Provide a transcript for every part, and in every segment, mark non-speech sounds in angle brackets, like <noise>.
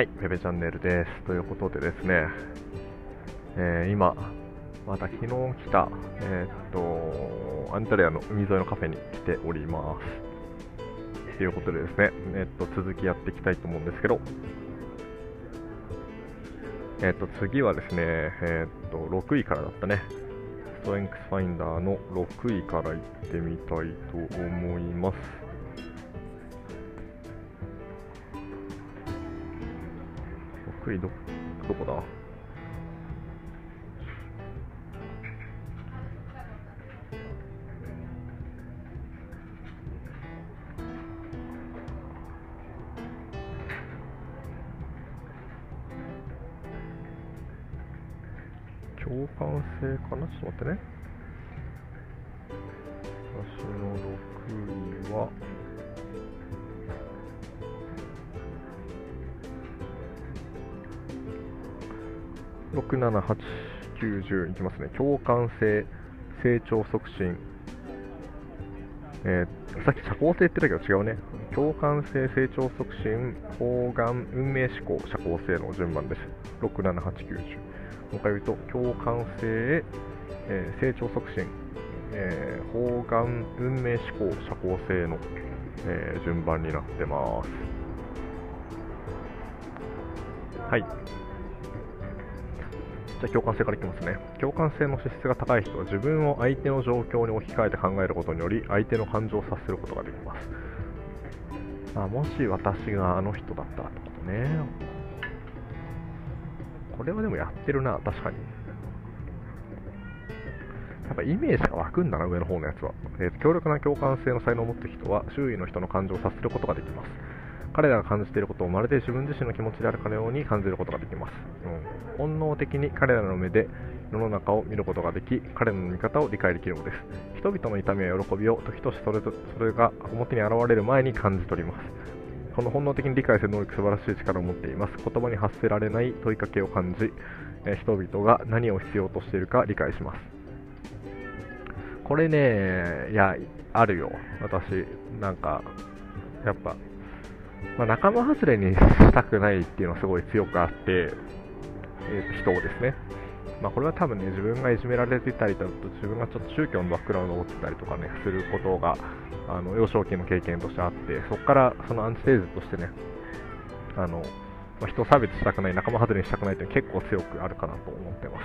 はい、ペペチャンネルです。ということでですね、えー今、また昨日来た、えーっと、アンタレアの海沿いのカフェに来ております。ということでですね、えーっと、続きやっていきたいと思うんですけど、えっと、次はですね、えっと、6位からだったね。ストレンクスファインダーの6位から行ってみたいと思います。6位ど、どこだ？共感性かな？ちょっと待ってね。6、7、8、9、10いきますね。共感性、成長促進。えーさっき社交性って言ったけど違うね。共感性、成長促進、方眼、運命思考、社交性の順番です。67890。もう一回言うと、共感性、えー成長促進、えー方眼、運命思考、社交性の、えー順番になってます。はい。じゃ共感性からいきますね。共感性の資質が高い人は自分を相手の状況に置き換えて考えることにより相手の感情を察することができます。あもし私があの人だったらってことね。これはでもやってるな、確かに。やっぱイメージが湧くんだな、上の方のやつは。えー強力な共感性の才能を持った人は周囲の人の感情を察することができます。彼らが感じていることをまるで自分自身の気持ちであるかのように感じることができます。うん、本能的に彼らの目で世の中を見ることができ、彼らの見方を理解できるのです。人々の痛みや喜びを時としてそれそれが表に現れる前に感じ取ります。この本能的に理解する能力素晴らしい力を持っています。言葉に発せられない問いかけを感じ、人々が何を必要としているか理解します。これね、いや、あるよ。私、なんか、やっぱ、まあ、仲間外れに <laughs> したくないっていうのはすごい強くあって、えー人をですね。まあ、これは多分ね、自分がいじめられてたりだと、自分がちょっと宗教のバックグラウンドを持ってたりとかね、することが、あの幼少期の経験としてあって、そこからそのアンチテーゼとしてね、あの、まあ、人を差別したくない、仲間外れにしたくないっていうのは結構強くあるかなと思ってます。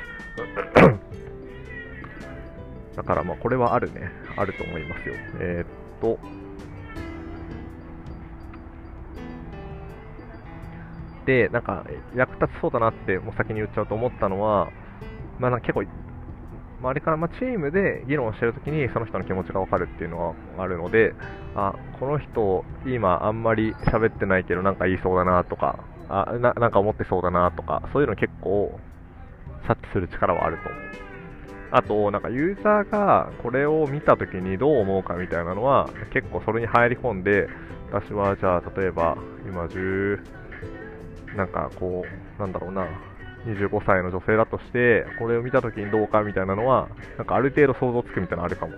<clears throat> だからまあこれはあるね、あると思いますよ。えーっと、で、なんか役立ちそうだなってもう先に言っちゃうと思ったのは、まあなんか結構、周りからまあチームで議論してるときにその人の気持ちがわかるっていうのはあるので、あ、この人今あんまり喋ってないけどなんか言いそうだなとか、あななんか思ってそうだなとか、そういうの結構察知する力はあると思う。あと、なんかユーザーがこれを見たときにどう思うかみたいなのは結構それに入り込んで、私はじゃあ例えば今10、なんかこう、なんだろうな、25歳の女性だとして、これを見たときにどうかみたいなのは、なんかある程度想像つくみたいなのあるかも。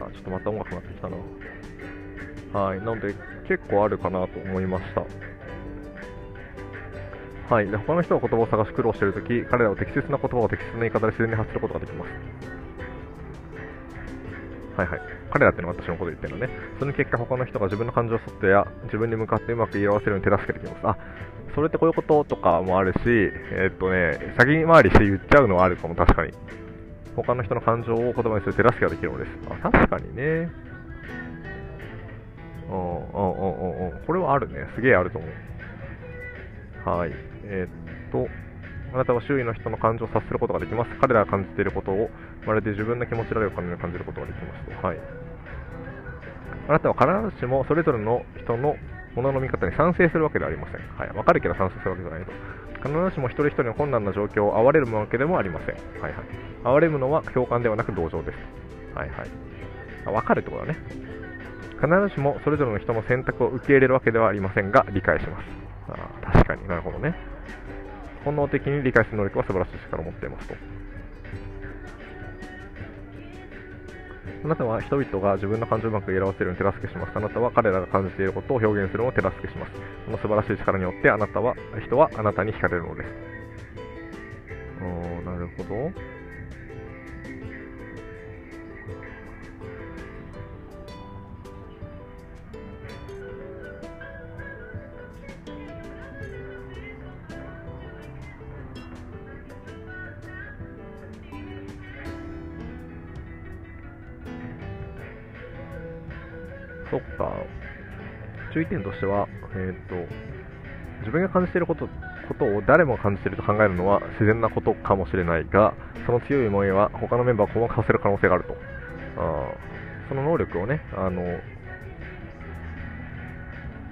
あ、ちょっとまた音楽になってきたな。はい、なので結構あるかなと思いました。はい、で他の人が言葉を探し苦労しているとき、彼らは適切な言葉を適切な言い方で自然に発することができます。はいはい。彼らってのは私のこと言ってるのね。その結果、他の人が自分の感情をそってや自分に向かってうまく言い合わせるように手助けできます。あ、それってこういうこととかもあるし、えーっとね、先回りして言っちゃうのはあるかも、確かに。他の人の感情を言葉にする手助けができるのです。あ、確かにね。うん、うん、うん、うん、うん。これはあるね。すげえあると思う。はい。えーっと、あなたは周囲の人の感情を察することができます。彼らが感じていることを、まるで自分の気持ちられるかのように感じることができますと。はい。あなたは必ずしもそれぞれの人のものの見方に賛成するわけではありません。はい。わかるけど賛成するわけじゃないと。必ずしも一人一人の困難な状況を哀れむわけでもありません。はいはい。哀れむのは共感ではなく同情です。はいはい。わかるってことだね。必ずしもそれぞれの人の選択を受け入れるわけではありませんが、理解します。あ確かになるほどね。本能的に理解する能力は素晴らしい力を持っていますと。あなたは人々が自分の感情をうまく表せるように手助けします。あなたは彼らが感じていることを表現するのを手助けします。この素晴らしい力によってあなたは、人はあなたに惹かれるのです。おー、なるほど。そっか。注意点としては、えっ、と、自分が感じていることことを誰も感じていると考えるのは自然なことかもしれないが、その強い思いは他のメンバーを困惑させる可能性があると。あその能力をね、あの、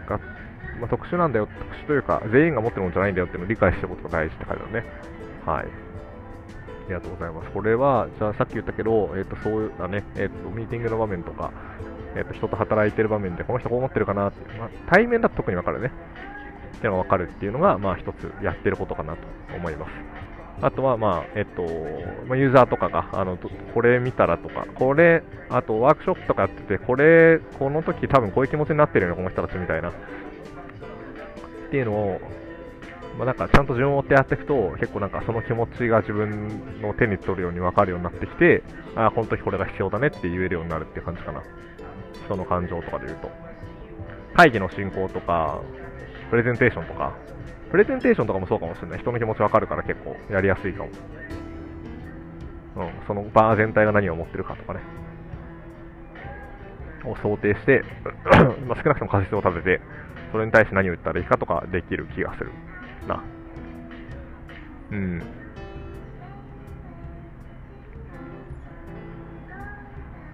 が、まあ、特殊なんだよ、特殊というか、全員が持ってるものじゃないんだよっていうのを理解しておくことが大事って書いてあるね。はい。ありがとうございます。これは、じゃあさっき言ったけど、えっ、と、そうだね、えっ、と、ミーティングの場面とか、えっ、と、人と働いてる場面で、この人こう思ってるかなって、まあ、対面だと特にわかるね。っていうのがわかるっていうのが、まあ一つやってることかなと思います。あとは、まあ、えっと、まあ、ユーザーとかが、あの、これ見たらとか、これ、あとワークショップとかやってて、これ、この時多分こういう気持ちになってるよね、この人たちみたいな。っていうのを、まあ、なんかちゃんと順を追ってやっていくと、結構なんかその気持ちが自分の手に取るように分かるようになってきて、ああ、この時これが必要だねって言えるようになるっていう感じかな。人の感情とかで言うと。会議の進行とか、プレゼンテーションとか、プレゼンテーションとかもそうかもしれない。人の気持ちわかるから結構やりやすいかも。うん、その場全体が何を思ってるかとかね。を想定して、<clears throat> まあ少なくとも仮説を立てて、それに対して何を言ったらいいかとかできる気がする。な。うん。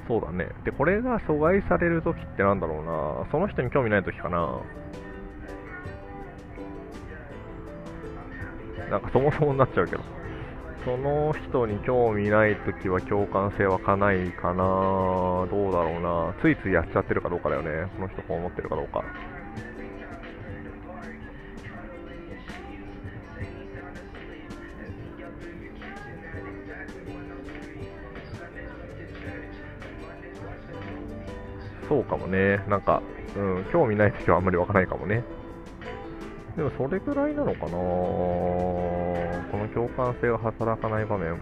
そうだね。で、これが阻害されるときってなんだろうな。その人に興味ないときかな。なんかそもそもになっちゃうけど。その人に興味ないときは共感性湧かないかな。どうだろうな。ついついやっちゃってるかどうかだよね。その人こう思ってるかどうか。そうかもね。なんか、うん、興味ないときはあんまり湧かないかもね。でもそれぐらいなのかなこの共感性が働かない場面。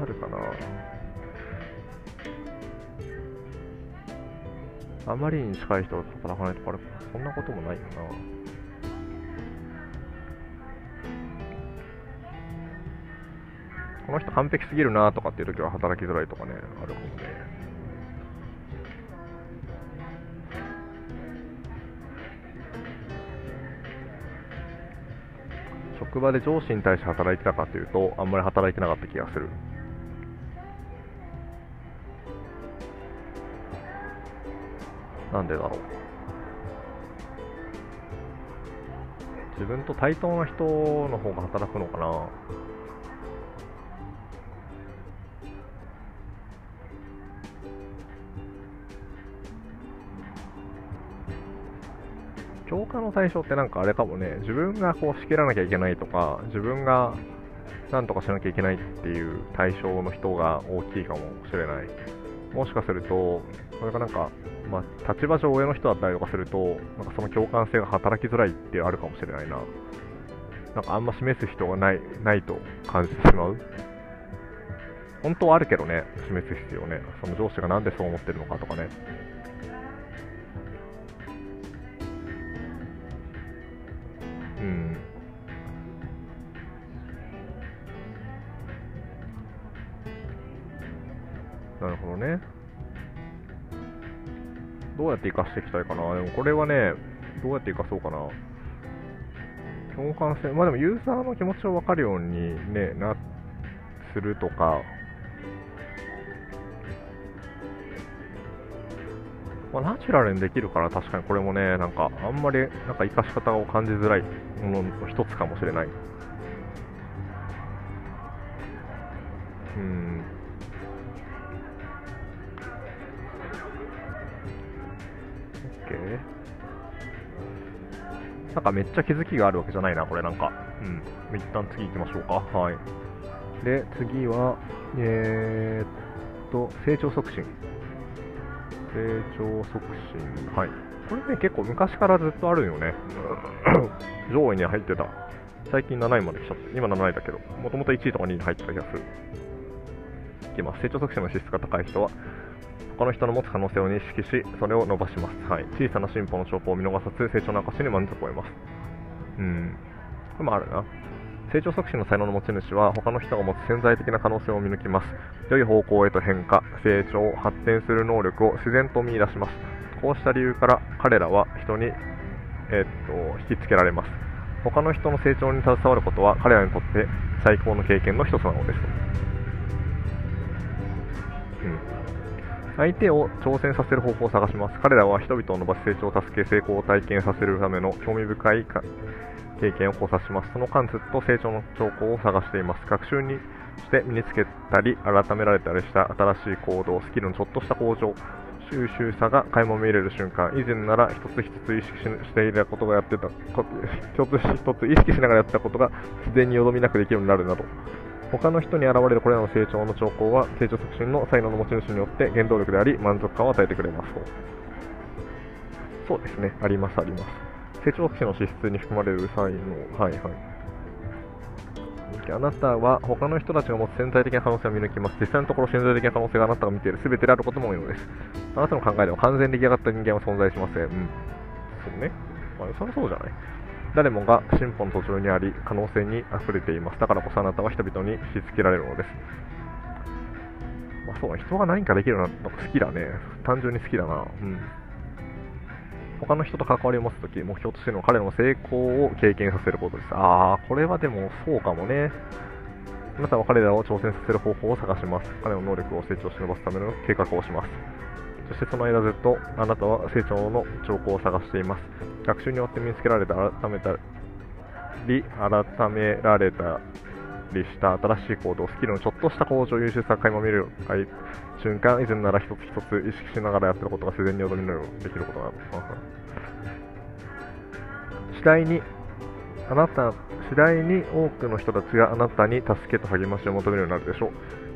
あるかなあまりに近い人が働かないとかそんなこともないよな。この人完璧すぎるなとかっていう時は働きづらいとかね、あるかもね。職場で上司に対して働いてたかというと、あんまり働いてなかった気がする。なんでだろう。自分と対等な人の方が働くのかな。共感の対象ってなんかあれかもね、自分がこう仕切らなきゃいけないとか、自分がなんとかしなきゃいけないっていう対象の人が大きいかもしれない。もしかすると、これがなんか、まあ、立場上上の人だったりとかすると、なんかその共感性が働きづらいってあるかもしれないな。なんかあんま示す人がない、ないと感じてしまう。本当はあるけどね、示す必要ね。その上司がなんでそう思ってるのかとかね。なるほどね。どうやって活かしていきたいかな。でもこれはね、どうやって活かそうかな。共感性、まあでもユーザーの気持ちを分かるようにね、な、するとか、まあ、ナチュラルにできるから確かにこれもね、なんかあんまりなんか活かし方を感じづらいものの一つかもしれない。うん。なんかめっちゃ気づきがあるわけじゃないな、これなんか。うん。一旦次行きましょうか。はい。で、次は、えー、っと、成長促進。成長促進。はい。これね、結構昔からずっとあるよね。<coughs> 上位に入ってた。最近7位まで来ちゃった。今7位だけど、もともと1位とか2位に入ってた気がする。いきます。成長促進の資質が高い人は、他の人の持つ可能性を認識し、それを伸ばします。はい。小さな進歩の兆候を見逃さず、成長の証に満足を得ます。うん。これもあるな。成長促進の才能の持ち主は他の人が持つ潜在的な可能性を見抜きます良い方向へと変化成長発展する能力を自然と見出しますこうした理由から彼らは人に、えー、っと引きつけられます他の人の成長に携わることは彼らにとって最高の経験の一つなのです相手を挑戦させる方法を探します彼らは人々を伸ばし成長を助け成功を体験させるための興味深い経験を考察します。その間ずっと成長の兆候を探しています。学習にして身につけたり、改められたりした新しい行動、スキルのちょっとした向上、収集さが垣間見れる瞬間、以前なら一つ一つ意識していたことがやってた、<laughs> 一つ一つ意識しながらやったことが自然によどみなくできるようになるなど、他の人に現れるこれらの成長の兆候は成長促進の才能の持ち主によって原動力であり満足感を与えてくれます。そうですね、ありますあります。成長期の資質に含まれる際の、はいはい。あなたは他の人たちが持つ潜在的な可能性を見抜きます。実際のところ潜在的な可能性があなたが見ている全てであることも多いのです。あなたの考えでは完全に出来上がった人間は存在しません。うん。そうね。まあ、そりゃそうじゃない。誰もが進歩の途中にあり、可能性に溢れています。だからこそあなたは人々に引きつけられるのです。まあそう人が何かできるのが好きだね。単純に好きだな。うん。他の人と関わりを持つとき、目標としての彼の成功を経験させることです。あー、これはでもそうかもね。あなたは彼らを挑戦させる方法を探します。彼の能力を成長し伸ばすための計画をします。そしてその間ずっとあなたは成長の兆候を探しています。学習によって身につけられた、改めたり、改められたりした新しい行動、スキルのちょっとした向上、優秀さが垣間見る瞬間、以前なら一つ一つ意識しながらやってることが自然に踊りのようにできることがある。次第に、あなた、次第に多くの人たちがあなたに助けと励ましを求めるようになるでしょう。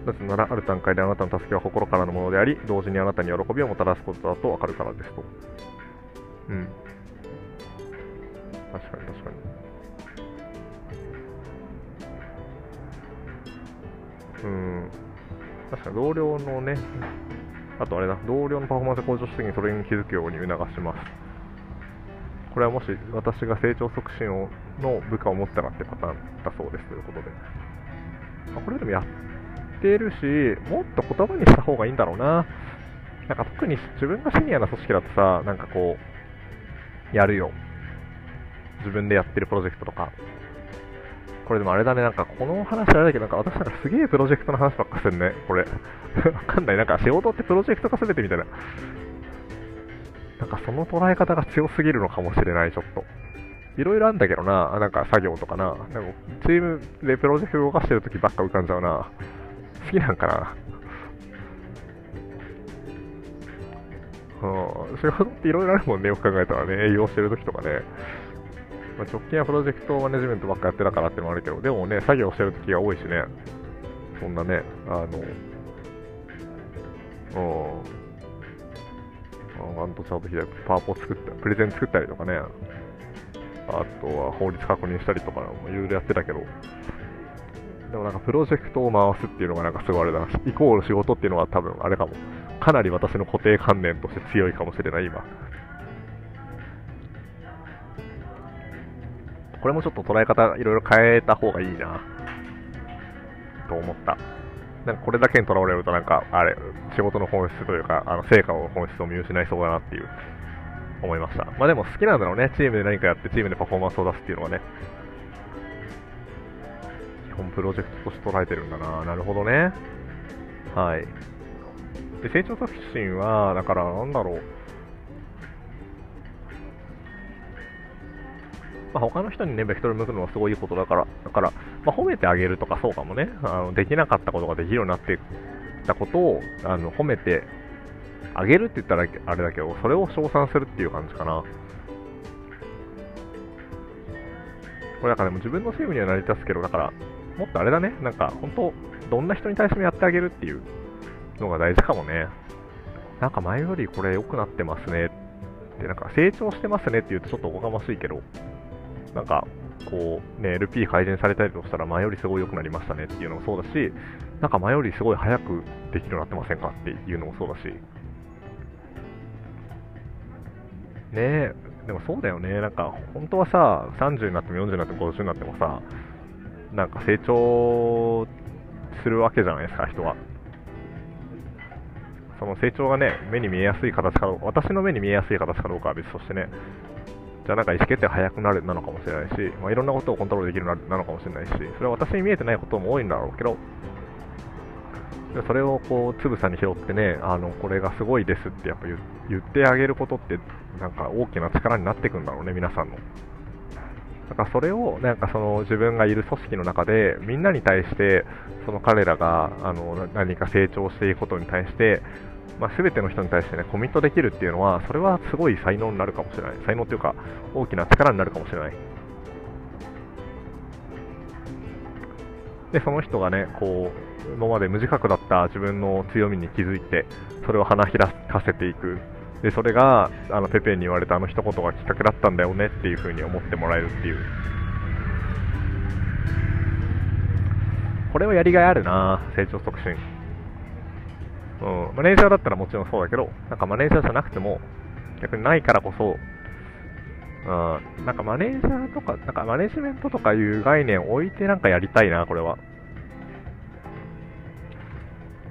なぜなら、ある段階であなたの助けは心からのものであり、同時にあなたに喜びをもたらすことだとわかるからですと。うん。確かに確かに。うん。確かに同僚のね、あとあれだ、同僚のパフォーマンス向上した時にそれに気づくように促します。これはもし私が成長促進をの部下を持ったらってパターンだそうですということで。まあ、これでもやってるし、もっと言葉にした方がいいんだろうな。なんか特に自分がシニアな組織だとさ、なんかこう、やるよ。自分でやってるプロジェクトとか、これでもあれだね、なんかこの話あれだけど、なんか私なんかすげえプロジェクトの話ばっかするね、これ。<laughs> わかんない、なんか仕事ってプロジェクト化全てみたいな。なんかその捉え方が強すぎるのかもしれない、ちょっと。いろいろあるんだけどな、なんか作業とかな。でもチームでプロジェクト動かしてるときばっか浮かんじゃうな。好きなんかな。うん、仕事っていろいろあるもんね、よく考えたらね、営業してるときとかね。まあ、直近はプロジェクトマネジメントばっかやってたからってのもあるけど、でもね、作業してる時が多いしね、そんなね、あの、うん、ワントチャート開いて、パワポ作った、プレゼン作ったりとかね、あとは法律確認したりとか、いろいろやってたけど、でもなんかプロジェクトを回すっていうのがなんかすごいあれだな、イコール仕事っていうのは多分あれかも、かなり私の固定観念として強いかもしれない、今。これもちょっと捉え方いろいろ変えた方がいいなと思った。なんかこれだけにとらわれるとなんか、あれ、仕事の本質というか、あの成果の本質を見失いそうだなっていう、思いました。まあでも好きなんだろうね。チームで何かやってチームでパフォーマンスを出すっていうのがね。基本プロジェクトとして捉えてるんだな。なるほどね。はい。で、成長促進は、だからなんだろう。まあ、他の人にね、ベクトル向くのはすごいいいことだから、だから、まあ、褒めてあげるとかそうかもね、あのできなかったことができるようになってたことを、あの褒めてあげるって言ったらあれだけど、それを称賛するっていう感じかな。これだからでも自分のチームには成り立つけど、だから、もっとあれだね、なんか本当、どんな人に対してもやってあげるっていうのが大事かもね。なんか前よりこれ良くなってますね。って、なんか成長してますねって言うとちょっとおこがましいけど、なんかこうね、LP 改善されたりとしたら前よりすごい良くなりましたねっていうのもそうだし、なんか前よりすごい早くできるようになってませんかっていうのもそうだし、ねえ、でもそうだよね、なんか本当はさ、30になっても40になっても50になってもさ、なんか成長するわけじゃないですか、人は。その成長がね、目に見えやすい形かどうか、私の目に見えやすい形かどうかは別としてね、じゃあなんか意思決定早くなるなのかもしれないし、まあ、いろんなことをコントロールできるなのかもしれないし、それは私に見えてないことも多いんだろうけど、それをこうつぶさに拾ってね、あのこれがすごいですってやっぱ言ってあげることって、なんか大きな力になっていくんだろうね、皆さんの。だからそれをなんかその自分がいる組織の中でみんなに対してその彼らがあの何か成長していくことに対してまあ、全ての人に対してねコミットできるっていうのはそれはすごい才能になるかもしれない。才能というか大きな力になるかもしれない。でその人がねこう今まで無自覚だった自分の強みに気づいてそれを花開かせていく。でそれがあのペペに言われたあの一言がきっかけだったんだよねっていう風に思ってもらえるっていう。これはやりがいあるな成長促進。うん、マネージャーだったらもちろんそうだけど、なんかマネージャーじゃなくても、逆にないからこそ、うん、なんかマネージャーとか、なんかマネジメントとかいう概念を置いてなんかやりたいな、これは。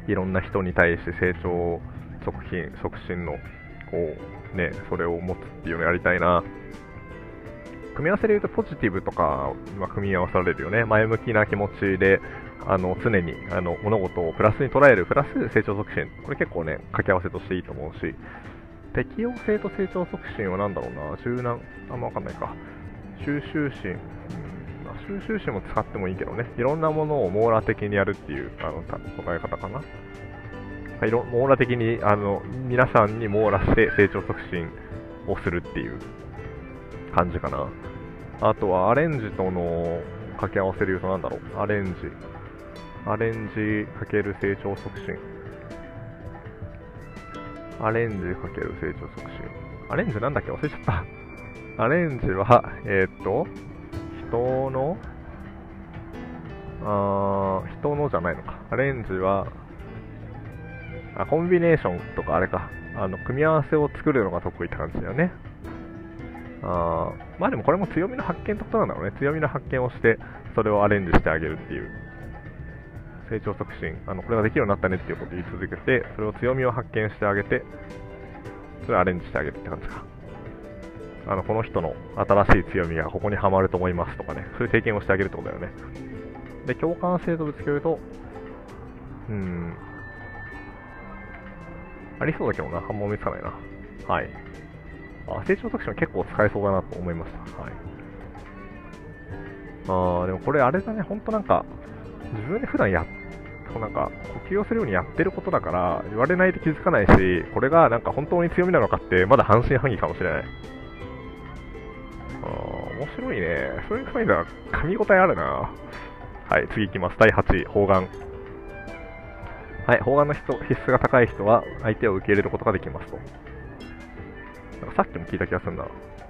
いろんな人に対して成長促進、促進の、こう、ね、それを持つっていうのをやりたいな。組み合わせで言うとポジティブとか、ま、組み合わされるよね。前向きな気持ちであの常にあの物事をプラスに捉える、プラス成長促進、これ結構ね、掛け合わせとしていいと思うし、適応性と成長促進は何だろうな、柔軟、あんま分かんないか、収集心、収集心も使ってもいいけどね、いろんなものを網羅的にやるっていうあの捉え方かな。いろ網羅的にあの皆さんに網羅して成長促進をするっていう感じかな。あとはアレンジとの掛け合わせで言うとなんだろう、アレンジ。アレンジ×成長促進。アレンジ×成長促進。アレンジなんだっけ？忘れちゃった。アレンジは、えー、っと、人の、あ人のじゃないのか。アレンジは、あ、コンビネーションとかあれか。あの、組み合わせを作るのが得意って感じだよね。あまあでもこれも強みの発見ってことなんだろうね。強みの発見をして、それをアレンジしてあげるっていう。成長促進、あのこれができるようになったねっていうことを言い続けて、それを強みを発見してあげて、それをアレンジしてあげるって感じか。あのこの人の新しい強みがここにはまると思いますとかね、そういう経験をしてあげるってことだよね。で、共感性とぶつけると、うん、ありそうだけどな、あんま思いつかないな。はい。あ、成長促進は結構使えそうだなと思いました。はい。あー、でもこれあれだね、ほんとなんか、自分で普段やなんか呼吸をするようにやってることだから言われないと気づかないしこれがなんか本当に強みなのかってまだ半信半疑かもしれないあ面白いねそういう意味では噛み応えあるなはい次いきます第8位方眼はい方眼の必須が高い人は相手を受け入れることができますとなんかさっきも聞いた気がするな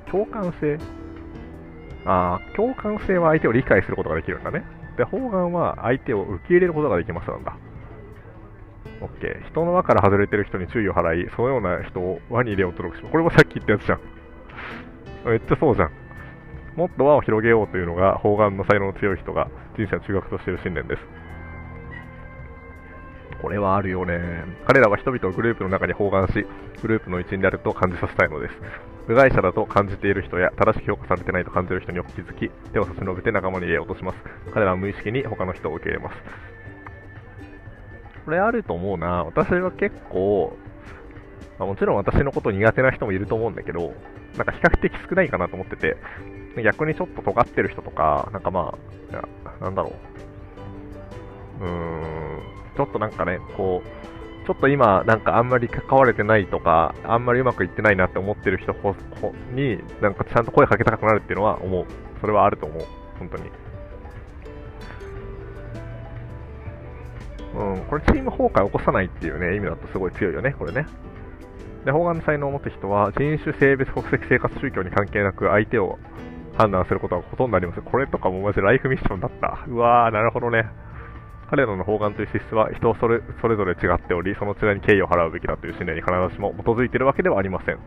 共感性？ああ共感性は相手を理解することができるんだねで、方眼は相手を受け入れることができますなんだ。OK。人の輪から外れてる人に注意を払い、そのような人を輪に入れようと努力します。これもさっき言ったやつじゃん。<laughs> めっちゃそうじゃん。もっと輪を広げようというのが方眼の才能の強い人が人生の中学としている信念です。これはあるよね。彼らは人々をグループの中に包含し、グループの一員であると感じさせたいのです。部外者だと感じている人や正しく評価されてないと感じる人によく気づき、手を差し伸べて仲間に入れようとします。彼らは無意識に他の人を受け入れます。これあると思うな。私は結構、まあ、もちろん私のこと苦手な人もいると思うんだけど、なんか比較的少ないかなと思ってて、逆にちょっと尖ってる人とか、なんかまあ、なんだろう。うーん、ちょっとなんかね、こう、ちょっと今、なんかあんまり関われてないとか、あんまりうまくいってないなって思ってる人に、なんかちゃんと声かけたくなるっていうのは思う。それはあると思う。本当に。うん、これチーム崩壊を起こさないっていうね、意味だとすごい強いよね、これね。で、方眼の才能を持った人は、人種、性別、国籍、生活、宗教に関係なく相手を判断することはほとんどありません。これとかもマジライフミッションだった。うわー、なるほどね。彼らの方眼という資質は人それそれぞれ違っており、その違いに敬意を払うべきだという信念に必ずしも基づいているわけではありません。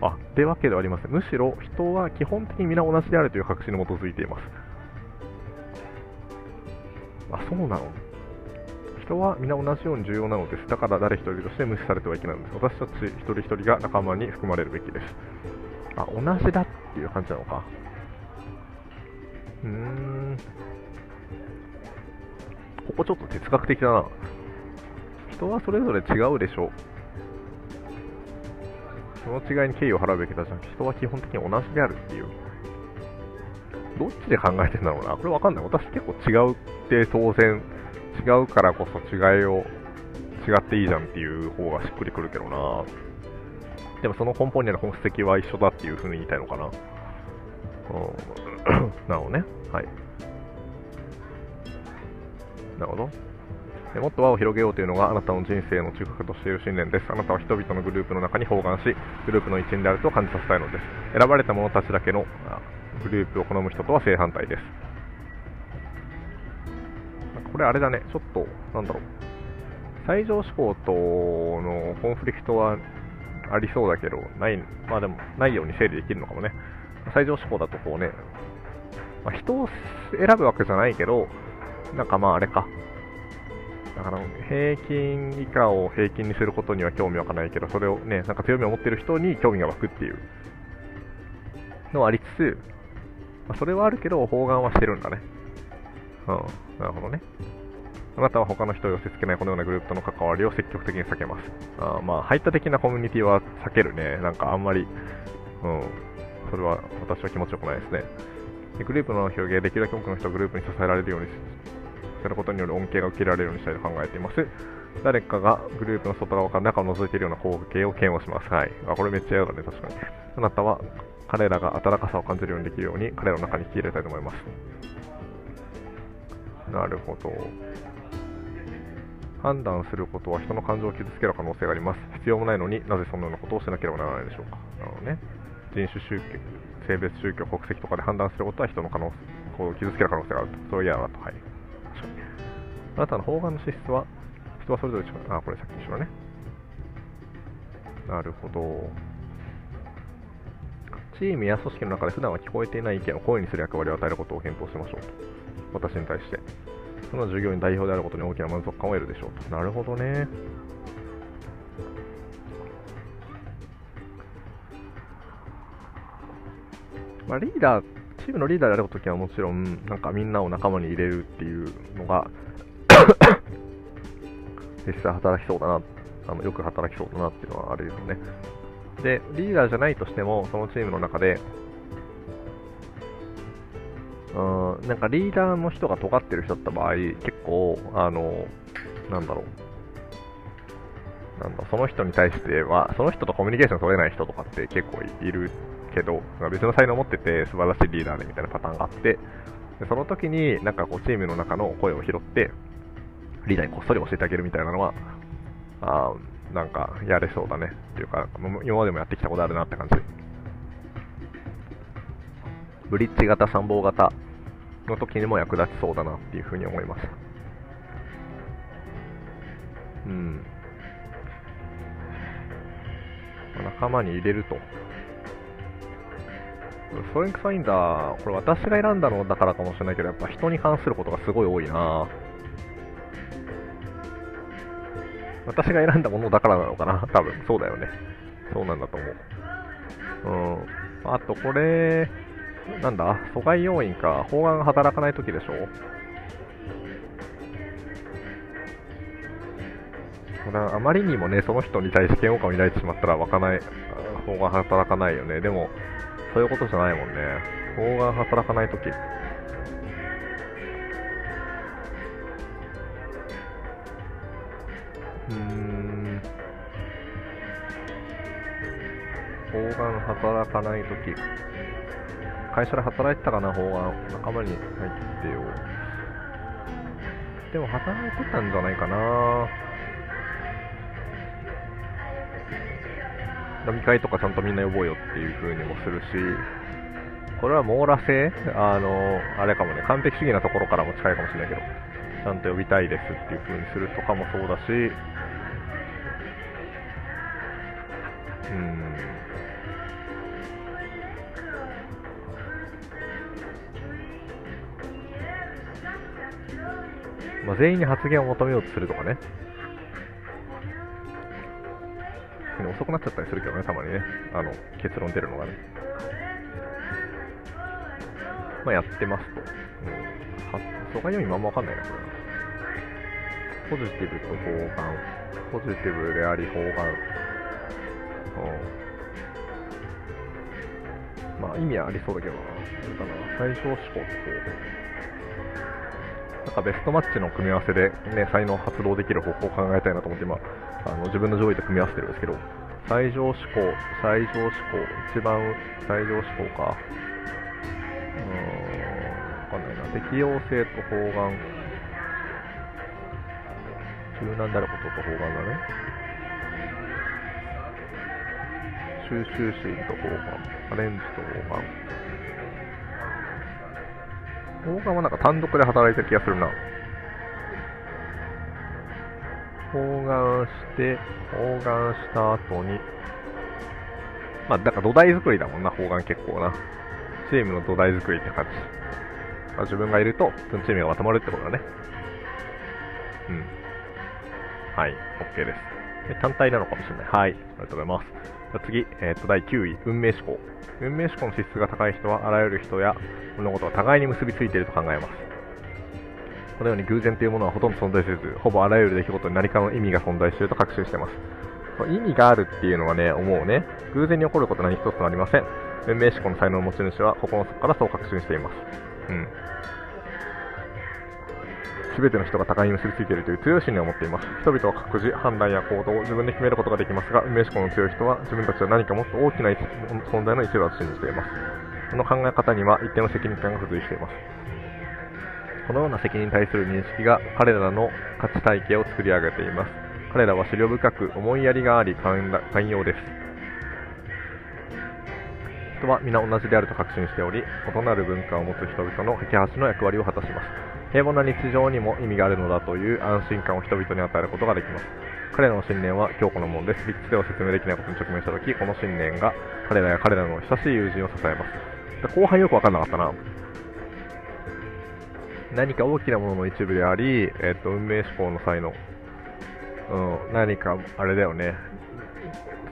あ、ってわけではありません。むしろ人は基本的に皆同じであるという確信に基づいています。あ、そうなの人は皆同じように重要なのです。だから誰一人として無視されてはいけないのです。私たち一人一人が仲間に含まれるべきです。あ、同じだっていう感じなのか。うん。ここちょっと哲学的だな。人はそれぞれ違うでしょう。その違いに敬意を払うべきだじゃなくて、人は基本的に同じであるっていう。どっちで考えてんだろうな。これわかんない。私結構違うって当然、違うからこそ違いを、違っていいじゃんっていう方がしっくりくるけどな。でもその根本にある本質的は一緒だっていう風に言いたいのかな。うん、<coughs> なるほどね。はい。なるほど。もっと輪を広げようというのがあなたの人生の中核としている信念です。あなたは人々のグループの中に包含し、グループの一員であると感じさせたいのです。選ばれた者たちだけのグループを好む人とは正反対です。これあれだね、ちょっと、なんだろう。最上志向とのコンフリクトはありそうだけど、ない、まあでも、ないように整理できるのかもね。最上志向だとこうね、まあ、人を選ぶわけじゃないけど、なんかまああれか。だから平均以下を平均にすることには興味湧かないけど、それをね、なんか強みを持ってる人に興味が湧くっていうのはありつつ、まあ、それはあるけど、包含はしてるんだね。うん、なるほどね。あなたは他の人を寄せ付けないこのようなグループとの関わりを積極的に避けます。あまあ、排他的なコミュニティは避けるね。なんかあんまり、うん、それは私は気持ちよくないですね。グループの表現、できるだけ多くの人がグループに支えられるようにすることによる恩恵が受けられるようにしたいと考えています。誰かがグループの外側から中を覗いているような光景を嫌悪します。はい。あ、これめっちゃ嫌だね、確かに。あなたは彼らが温かさを感じるようにできるように彼らの中に引き入れたいと思います。なるほど。判断することは人の感情を傷つける可能性があります。必要もないのになぜそのようなことをしなければならないでしょうか。なるほどね。人種、宗教、性別、宗教、国籍とかで判断することは人の可能性を傷つける可能性があると。そういう嫌だと。はい。あなたの方眼の資質は、人はそれぞれ違う。あ、これさっき一緒だね。なるほど。チームや組織の中で普段は聞こえていない意見を声にする役割を与えることを検討しましょうと。私に対して。その従業員代表であることに大きな満足感を得るでしょうと。なるほどね。まあ、リーダー、チームのリーダーであるときはもちろん、なんかみんなを仲間に入れるっていうのが <coughs> 実際働きそうだな、あのよく働きそうだなっていうのはあるよね。で、リーダーじゃないとしても、そのチームの中で、うん、なんかリーダーの人が尖ってる人だった場合、結構、あの、なんだろう。なんだ、その人に対しては、その人とコミュニケーション取れない人とかって結構いるけど、別の才能を持ってて素晴らしいリーダーでみたいなパターンがあって、でその時になんかこうチームの中の声を拾って、リーダーにこっそり教えてあげるみたいなのは、あなんかやれそうだねっていうか、今までもやってきたことあるなって感じ。ブリッジ型、参謀型の時にも役立ちそうだなっていうふうに思います。うん。仲間に入れると。ストレングスファインダー、これ私が選んだのだからかもしれないけど、やっぱ人に関することがすごい多いな私が選んだものだからなのかな <laughs> 多分、そうだよね。そうなんだと思う。うん。あと、これ、なんだ？阻害要因か。砲丸が働かないときでしょ？これあまりにもね、その人に対して嫌悪感を抱いてしまったら湧かない、砲丸働かないよね。でも、そういうことじゃないもんね。砲丸働かないとき。うん。砲丸働かないとき。会社で働いてたかな方が仲間に入ってよでも働いてたんじゃないかな飲み会とかちゃんとみんな呼ぼうよっていう風にもするしこれは網羅性？あのあれかもね。完璧主義なところからも近いかもしれないけどちゃんと呼びたいですっていう風にするとかもそうだしうん。まあ、全員に発言を求めようとするとかね。遅くなっちゃったりするけどね、たまにね、あの結論出るのがね。まあ、やってますと。うん、発想が意味あんまわかんないな、これ。ポジティブと方眼。ポジティブであり方眼。うん。まあ、意味はありそうだけどな。それかな。最小思考と方なんかベストマッチの組み合わせで、ね、才能発動できる方法を考えたいなと思って今、あの自分の上位と組み合わせてるんですけど、最上思考、最上思考、一番最上思考か。うーん、わかんないな。適応性と方眼。柔軟であることと方眼だね。収集心と方眼。アレンジと方眼。方眼はなんか単独で働いてる気がするな。包含して、包含した後に、まあ、だから土台作りだもんな、包含結構な。チームの土台作りって感じ。まあ、自分がいると、そのチームがまとまるってことだね。うん。はい、OK です。単体なのかもしれない。はい、ありがとうございます。じゃ次、えっ、ー、と、第9位、運命思考。運命思考の資質が高い人は、あらゆる人や物事は互いに結びついていると考えます。このように偶然というものはほとんど存在せず、ほぼあらゆる出来事に何かの意味が存在していると確信しています。意味があるっていうのはね、思うね。偶然に起こること何一つもありません。運命思考の才能の持ち主は心の底からそう確信しています。うん。全ての人が互いに結びついているという強い信念を持っています。人々は各自判断や行動を自分で決めることができますが、運命思考の強い人は自分たちは何かもっと大きな存在の一部だと信じています。この考え方には一定の責任感が付随しています。このような責任に対する認識が彼らの価値体系を作り上げています。彼らは資料深く思いやりがあり寛容です。人は皆同じであると確信しており異なる文化を持つ人々の架け橋の役割を果たします。平凡な日常にも意味があるのだという安心感を人々に与えることができます。彼らの信念は強固なものです。理屈では説明できないことに直面した時この信念が彼らや彼らの親しい友人を支えます。後半よく分かんなかったな。何か大きなものの一部であり、えっと、運命思考の才能、うん、何かあれだよね、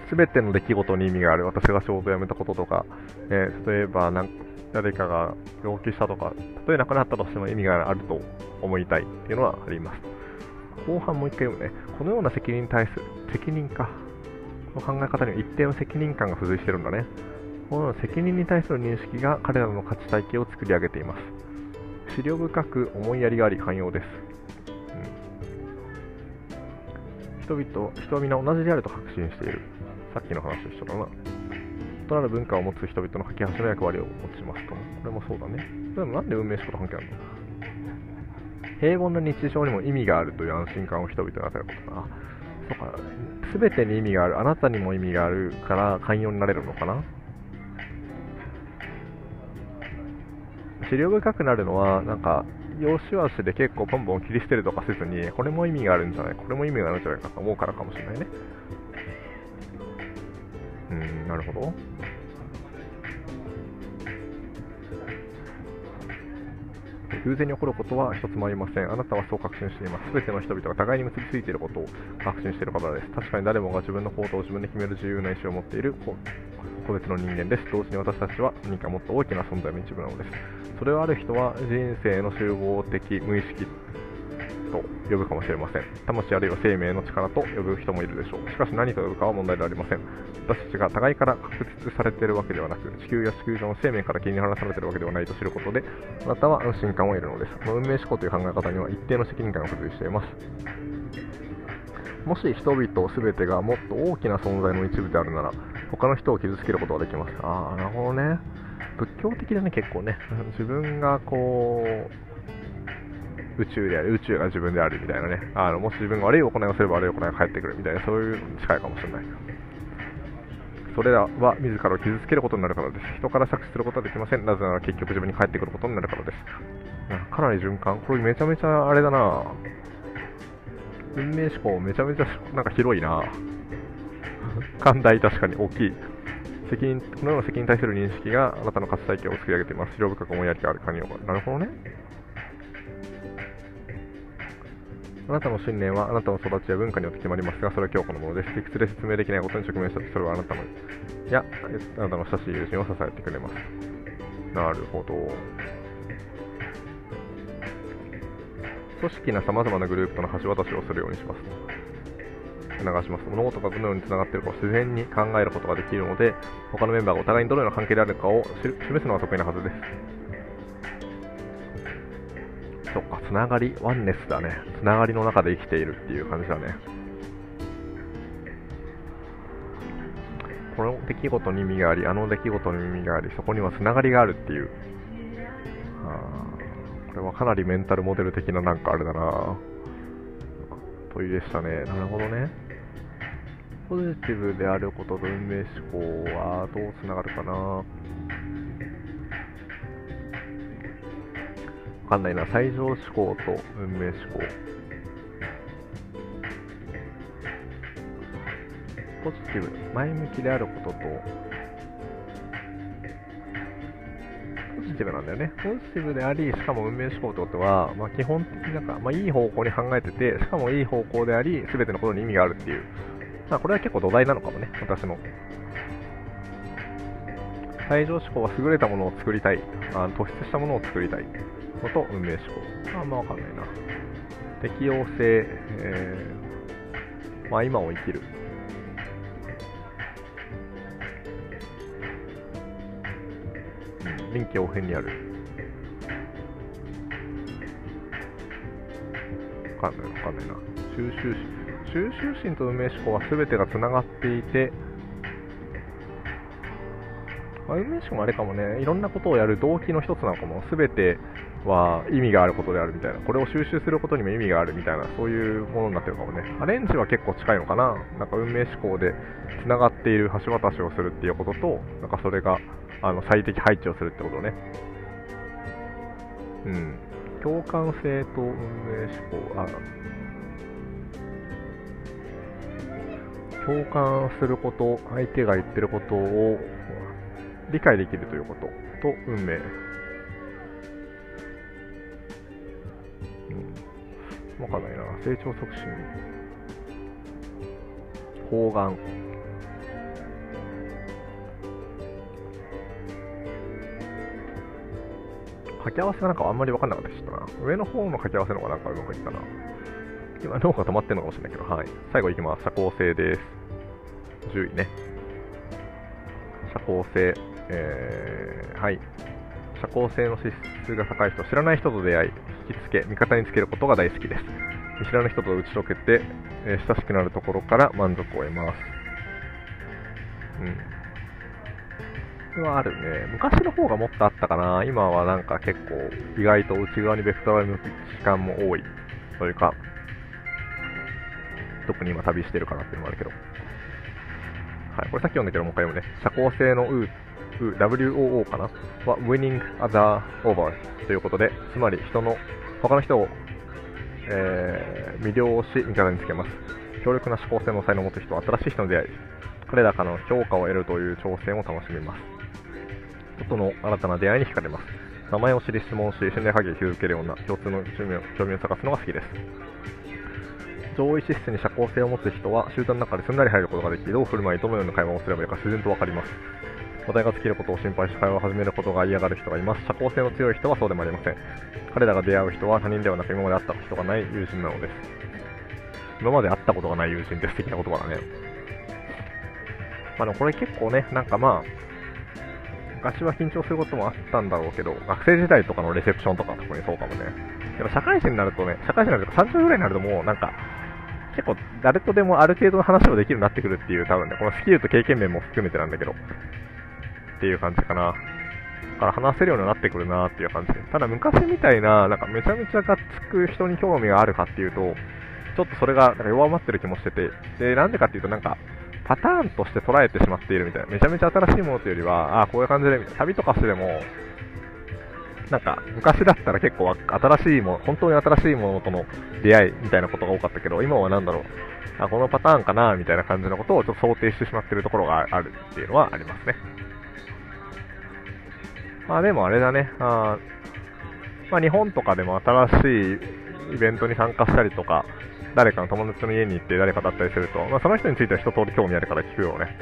すべての出来事に意味がある、私が仕事を辞めたこととか、えー、例えばなん誰かが病気したとか、たとえ亡くなったとしても意味があると思いたいっていうのはあります。後半もう一回読むね、このような責任に対する責任か、この考え方には一定の責任感が付随してるんだね。このような責任に対する認識が彼らの価値体系を作り上げています。資料深く思いやりがあり寛容です、うん、人々人は皆同じであると確信している。さっきの話と一緒だな。異なる文化を持つ人々の架け橋の役割を持ちますと。これもそうだね。でもなんで運命思考と関係あるの？平凡な日常にも意味があるという安心感を人々に与えることかな。そうか。全てに意味がある。あなたにも意味があるから寛容になれるのかな。資料深くなるのは、なんか、用紙足で結構ポンポン切り捨てるとかせずに、これも意味があるんじゃない、これも意味があるんじゃないかと思うからかもしれないね。うん、なるほど。偶然に起こることは一つもありません。あなたはそう確信しています。すべての人々が互いに結びついていることを確信している方です。確かに誰もが自分の行動を自分で決める自由な意思を持っている個別の人間です。同時に私たちは何かもっと大きな存在の一部なのです。それをある人は人生の集合的無意識と呼ぶかもしれません。魂あるいは生命の力と呼ぶ人もいるでしょう。しかし何と呼ぶかは問題ではありません。私たちが互いから確立されているわけではなく、地球や地球上の生命から切り離されているわけではないと知ることで、あなたは安心感を得るのです。この運命思考という考え方には一定の責任感が付随しています。もし人々全てがもっと大きな存在の一部であるなら他の人を傷つけることができますああなるほどね仏教的だね結構ね。自分がこう宇宙である宇宙が自分であるみたいなね。あのもし自分が悪い行いをすれば悪い行いが返ってくるみたいなそういうのに近いかもしれない。それらは自らを傷つけることになるからです。人から搾取することはできません。なぜなら結局自分に返ってくることになるからです。かなり循環これめちゃめちゃあれだな。運命思考めちゃめちゃなんか広いな。寛大確かに大きい。責任このような責任に対する認識があなたの活体系を作り上げています白深く思いやりがあるなるほどねあなたの信念はあなたの育ちや文化によって決まりますが、それは強固なものです。理屈で説明できないことに直面したとそれはあなたのやあなたの親しい友人を支えてくれます。なるほど。組織な様々なグループとの橋渡しをするようにします。促します。物事がどのようにつながっているかを自然に考えることができるので、他のメンバーがお互いにどのような関係であるかを示すのは得意なはずです。そっか、つながり、ワンネスだね。つながりの中で生きているっていう感じだね。この出来事に意味があり、あの出来事に意味があり、そこにはつながりがあるっていう。あこれはかなりメンタルモデル的ななんかあれだな問いでしたね。なるほどね。ポジティブであることと運命思考はどうつながるかな？わかんないな。最上思考と運命思考。ポジティブ、前向きであることと、ポジティブなんだよね。ポジティブであり、しかも運命思考ってことは、まあ、基本的になんか、まあ、いい方向に考えてて、しかもいい方向であり、すべてのことに意味があるっていう。まあ、これは結構土台なのかもね、私の。最上思考は優れたものを作りたい。あ突出したものを作りたい。のと運命思考。あんまわかんないな。適応性、えー、まあ今を生きる。うん、臨機応変にある。わかんないわかんないな。収集心。収集心と運命思考は全てがつながっていて、まあ、運命思考もあれかもね、いろんなことをやる動機の一つなのかも、全ては意味があることであるみたいな、これを収集することにも意味があるみたいな、そういうものになってるかもね。アレンジは結構近いのかな、なんか運命思考でつながっている橋渡しをするっていうことと、なんかそれがあの最適配置をするってことね。うん。共感性と運命思考、あ共感すること、相手が言ってることを理解できるということと運命。うん。わかんないな。成長促進。方眼。掛け合わせがなんかあんまり分かんなかったしな。上の方の掛け合わせの方がなんかうまくいったな。今脳が止まってるのかもしれないけど、はい。最後いきます。社交性です。10位ね。社交性。えー、はい。社交性の資質が高い人、知らない人と出会い、引きつけ、味方につけることが大好きです。見知らない人と打ち解けて、えー、親しくなるところから満足を得ます。うん。これはあるね。昔の方がもっとあったかな。今はなんか結構意外と内側にベクトラルの時間も多い。というか、特に今旅してるからっていうのもあるけど。はい、これさっき読んだけどもう一回読むね。社交性のウー WOO かな？は Winning Other Over ということで、つまり人の、他の人を、えー、魅了し、味方につけます。強力な思考性の才能を持つ人は新しい人の出会い、彼らからの評価を得るという挑戦を楽しみます。人との新たな出会いに惹かれます。名前を知り質問し、信頼関係を築けるような共通の趣味を興味を探すのが好きです。上位資質に社交性を持つ人は集団の中ですんなり入ることができ、どう振る舞い、どのような会話をすればいいか自然とわかります。話題が尽きることを心配し会話を始めることが嫌がる人がいます。社交性の強い人はそうでもありません。彼らが出会う人は他人ではなく今まで会ったことがない友人なのです。今まで会ったことがない友人って素敵な言葉だね。まあでもこれ結構ね、なんかまあ、昔は緊張することもあったんだろうけど、学生時代とかのレセプションとか特にそうかもね。でも社会人になるとね、社会人になると30ぐらいになるともうなんか、結構誰とでもある程度の話もできるようになってくるっていう、多分ね、このスキルと経験面も含めてなんだけど、っていう感じかな。だから話せるようになってくるなっていう感じで。ただ昔みたいな、なんかめちゃめちゃがっつく人に興味があるかっていうと、ちょっとそれがなんか弱まってる気もしてて、で、なんでかっていうとなんか、パターンとして捉えてしまっているみたいな。めちゃめちゃ新しいものというよりは、ああ、こういう感じで、旅とかしてでも、なんか、昔だったら結構新しいも、本当に新しいものとの出会いみたいなことが多かったけど、今はなんだろう、あ、このパターンかなみたいな感じのことをちょっと想定してしまっているところがあるっていうのはありますね。まあでもあれだね、あまあ、日本とかでも新しいイベントに参加したりとか、誰かの友達の家に行って誰かだったりすると、まあ、その人については一通り興味あるから聞くよね。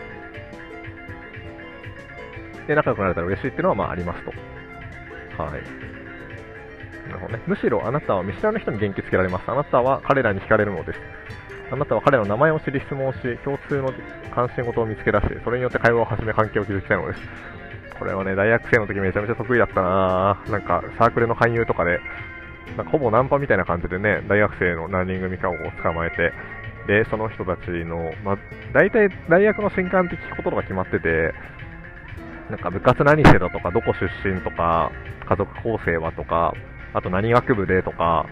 で、仲良くなれたら嬉しいっていうのはまあありますと。はい。なるほどね。むしろあなたは見知らぬ人に元気つけられます。あなたは彼らに惹かれるのです。あなたは彼の名前を知り質問をし、共通の関心事を見つけ出し、それによって会話を始め関係を築きたいのです。これはね、大学生の時めちゃめちゃ得意だったななんかサークルの勧誘とかで、なんかほぼナンパみたいな感じでね、大学生の何人組かを捕まえて、で、その人たちの、まあ、大体大学の新刊って聞くことが決まってて、なんか部活何してたとか、どこ出身とか、家族構成はとか、あと何学部でとか、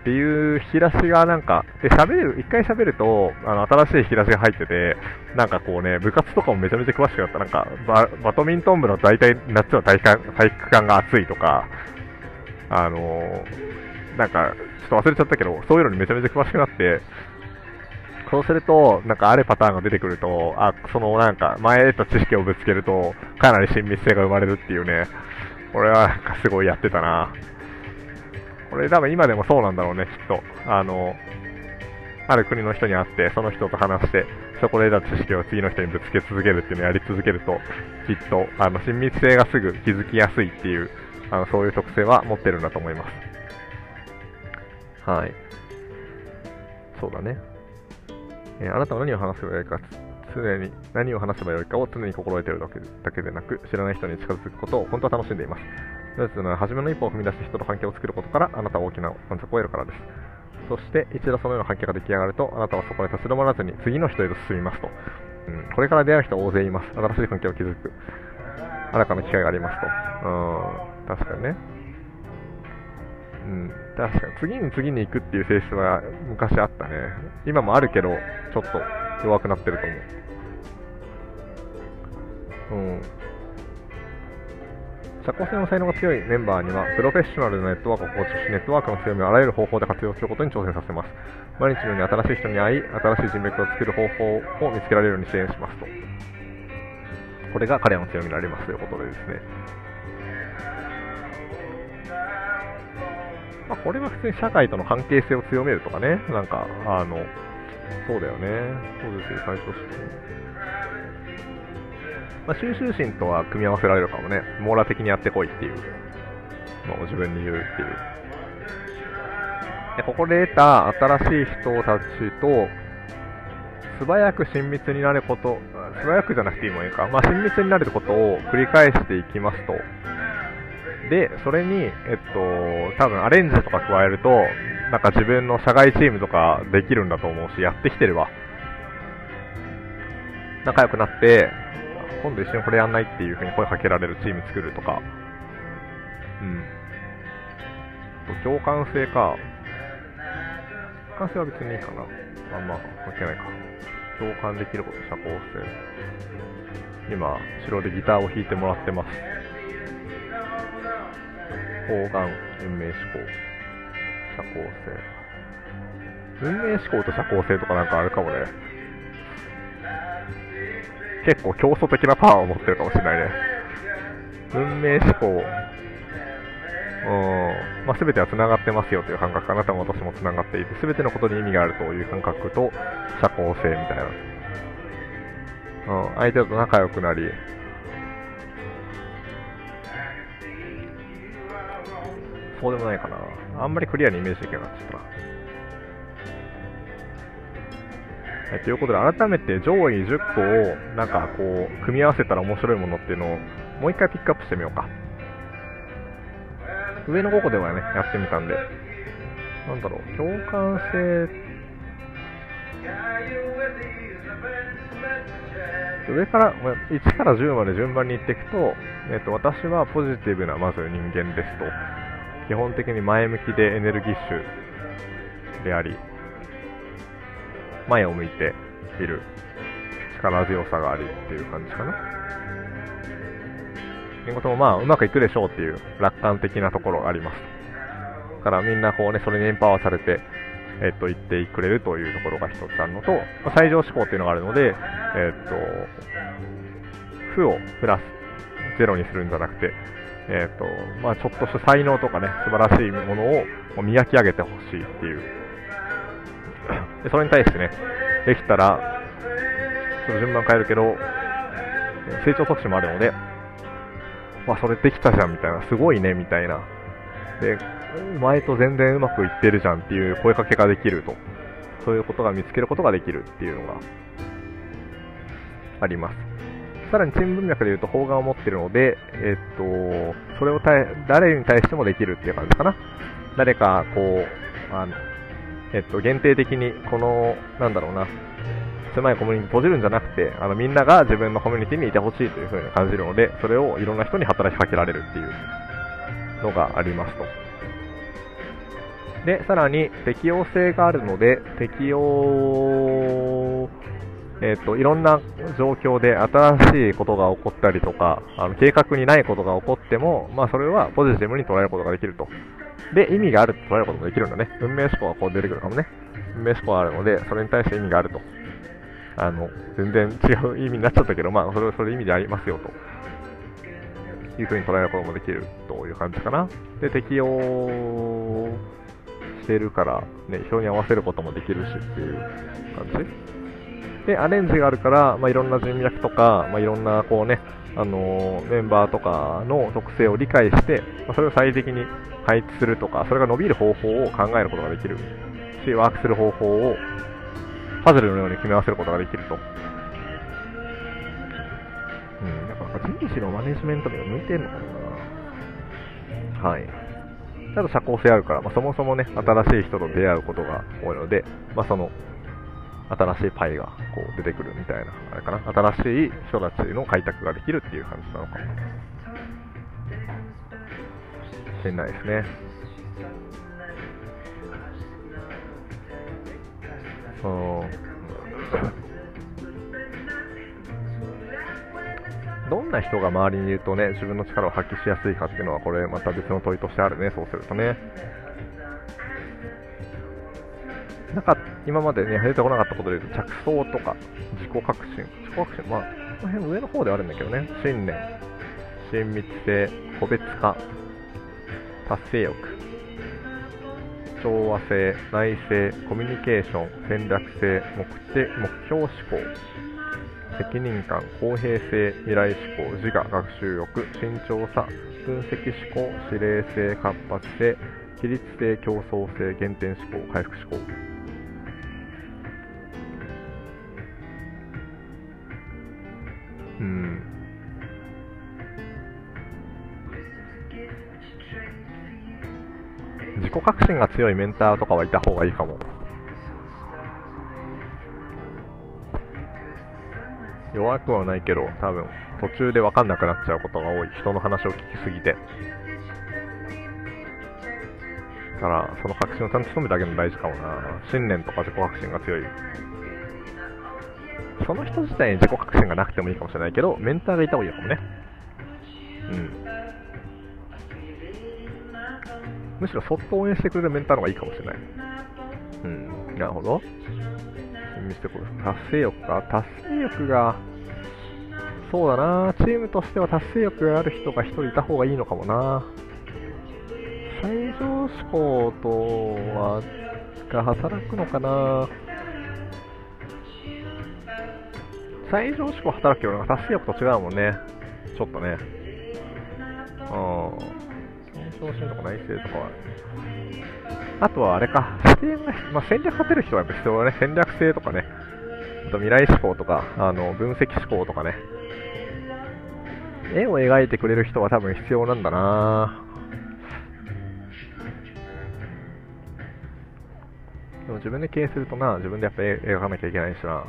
っていう引き出しがなんか、で、喋る、一回喋ると、あの、新しい引き出しが入ってて、なんかこうね、部活とかもめちゃめちゃ詳しくなった。なんか、ババドミントン部の大体夏の体育館体育館が暑いとか、あのー、なんか、ちょっと忘れちゃったけど、そういうのにめちゃめちゃ詳しくなって、そうすると、なんかあるパターンが出てくると、あ、そのなんか前得た知識をぶつけると、かなり親密性が生まれるっていうね、これはなんかすごいやってたな。これ多分今でもそうなんだろうね、きっと。あの、ある国の人に会って、その人と話して、そこで得た知識を次の人にぶつけ続けるっていうのをやり続けると、きっと、あの、親密性がすぐ気づきやすいっていう、あの、そういう特性は持ってるんだと思います。はい。そうだね。えー、あなたは何を話せばよいか、常に何を話せばよいかを常に心得ているだけだけでなく、知らない人に近づくことを本当は楽しんでいます。ですので、初めの一歩を踏み出して人と関係を作ることから、あなたは大きな満足を得るからです。そして、一度そのような関係が出来上がると、あなたはそこで立ち止まらずに次の人へと進みますと。うん、これから出会う人は大勢います。新しい関係を築く。新たな機会がありますと。うん、確かにね。うん、確かに。次に次に行くっていう性質は昔あったね。今もあるけど、ちょっと弱くなってると思う。うん。社交性の才能が強いメンバーには、プロフェッショナルなネットワークを構築し、ネットワークの強みをあらゆる方法で活用することに挑戦させます。毎日のように新しい人に会い、新しい人脈を作る方法を見つけられるように支援しますと。これが彼らの強みになりますということでですね。まあ、これは普通に社会との関係性を強めるとかね、なんか、あの、そうだよね。そうですよ、最初して。まあ、収集心とは組み合わせられるかもね。網羅的にやってこいっていうのを自分に言うっていう。でここで得た新しい人たちと、素早く親密になること、素早くじゃなくていいもんいいか、まあ、親密になることを繰り返していきますと。で、それに、えっと、多分アレンジとか加えると、なんか自分の社外チームとかできるんだと思うし、やってきてるわ。仲良くなって、今度一緒にこれやんないっていう風に声かけられるチーム作るとか。うん。共感性か。共感性は別にいいかな。あんま関係ないか。共感できること、社交性。今、後ろでギターを弾いてもらってます。方眼、運命思考、社交性。運命思考と社交性とかなんかあるかもね。結構競争的なパワーを持ってるかもしれないね。運命思考。うん。まあ、全ては繋がってますよという感覚。あなたも私も繋がっていて、全てのことに意味があるという感覚と、社交性みたいな。うん。相手と仲良くなり、そうでもないかな。あんまりクリアにイメージできなかったな。はい、ということで、改めて上位10個を、なんかこう、組み合わせたら面白いものっていうのを、もう一回ピックアップしてみようか。上の5個ではね、やってみたんで、なんだろう、共感性、上から1から10まで順番に言っていくと,、えっと私はポジティブなまず人間ですと基本的に前向きでエネルギッシュであり前を向いている力強さがありっていう感じかな。言語ともまあうまくいくでしょうっていう楽観的なところがあります。だからみんなこうね、それにエンパワーされて、えっと、言ってくれるというところが一つあるのと、最上志向っていうのがあるので、えっと、負をプラスゼロにするんじゃなくて、えっと、まあちょっとした才能とかね、素晴らしいものを磨き上げてほしいっていう。<coughs> で、それに対してね、できたら、ちょっと順番変えるけど、成長促進もあるので、わ、それできたじゃんみたいな、すごいねみたいな。で、前と全然うまくいってるじゃんっていう声かけができると。そういうことが見つけることができるっていうのがあります。さらにチーム文脈でいうと方眼を持ってるので、えっと、それを誰に対してもできるっていう感じかな。誰か、こう、あの、えっと、限定的に、この、なんだろうな、狭いコミュニティに閉じるんじゃなくて、あの、みんなが自分のコミュニティにいてほしいというふうに感じるので、それをいろんな人に働きかけられるっていうのがありますと。で、さらに適応性があるので、適応、えっ、と、いろんな状況で新しいことが起こったりとか、あの計画にないことが起こっても、まあそれはポジティブに捉えることができると。で、意味があると捉えることもできるんだね。運命思考がこう出てくるかもね。運命思考があるので、それに対して意味があると。あの、全然違う意味になっちゃったけど、まあ、それはそれ意味でありますよと。いうふうに捉えることもできるという感じかな。で、適用してるから、ね、表に合わせることもできるしっていう感じ。で、アレンジがあるから、まあ、いろんな人脈とか、まあ、いろんな、こうね、あの、メンバーとかの特性を理解して、まあ、それを最適に配置するとか、それが伸びる方法を考えることができるし、ワークする方法をパズルのように組み合わせることができると。うん、なんか人事のマネジメントには向いてるのかなはい。ちゃんと社交性あるから、まあ、そもそもね、新しい人と出会うことが多いので、まあ、その、新しいパイがこう出てくるみたいな、あれかな、新しい人たちの開拓ができるっていう感じなのかもしれないですね。<coughs> どんな人が周りにいるとね、自分の力を発揮しやすいかっていうのは、これまた別の問いとしてあるね、そうするとね。なんか、今までね、出てこなかったことで言うと、着想とか、自己革新、自己革新、まあ、この辺上の方ではあるんだけどね、信念、親密性、個別化、達成欲、調和性、内政、コミュニケーション、戦略性、目的目標思考、責任感、公平性、未来思考、自我、学習欲、慎重さ、分析思考、指令性、活発性、規律性、競争性、減点思考、回復思考。自己革新が強いメンターとかはいた方がいいかも。弱くはないけど、多分途中で分かんなくなっちゃうことが多い。人の話を聞きすぎて。だから、その革新をちゃんと務めてあげるの大事かもな。信念とか自己革新が強い。その人自体に自己革新がなくてもいいかもしれないけど、メンターがいた方がいいかもね。うん。むしろそっと応援してくれるメンターの方がいいかもしれない。うん、なるほど。見せてこれ達成欲か達成欲が、そうだなチームとしては達成欲がある人が1人いた方がいいのかもな最上志向とは、が働くのかな最上志向働くような達成欲と違うもんね。ちょっとね。うん。昇進とか内政とかは、あとはあれか、視点が、まあ、戦略立てる人はやっぱ必要だね。戦略性とかね。あと未来思考とか、あの、分析思考とかね。絵を描いてくれる人は多分必要なんだなでも自分で経営するとな、自分でやっぱ絵描かなきゃいけないしな。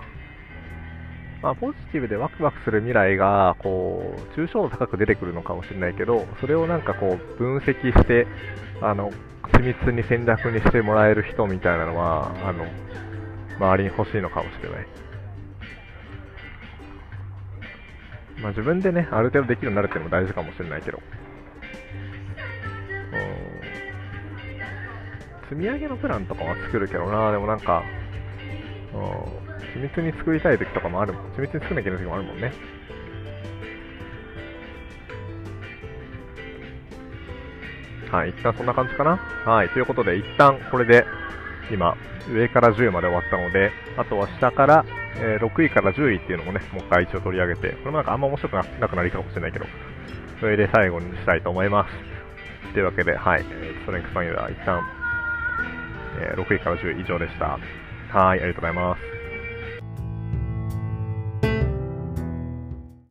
まあ、ポジティブでワクワクする未来が、こう、抽象度高く出てくるのかもしれないけど、それをなんかこう、分析して、あの、緻密に戦略にしてもらえる人みたいなのは、あの、周りに欲しいのかもしれない。まあ自分でね、ある程度できるようになるっていうのも大事かもしれないけど。積み上げのプランとかは作るけどな、でもなんかうん、緻密に作りたい時とかもあるもん。緻密に作んなきゃいけない時もあるもんね。はい、一旦そんな感じかな。はい、ということで、一旦これで、今、上から10まで終わったので、あとは下から、え、6位から10位っていうのもね、もう一回一応取り上げて、これもなんかあんま面白くなくなりかもしれないけど、それで最後にしたいと思います。というわけで、はい、ストレンクスファインダー一旦、えー、6位から10位以上でした。はい、ありがとうございます。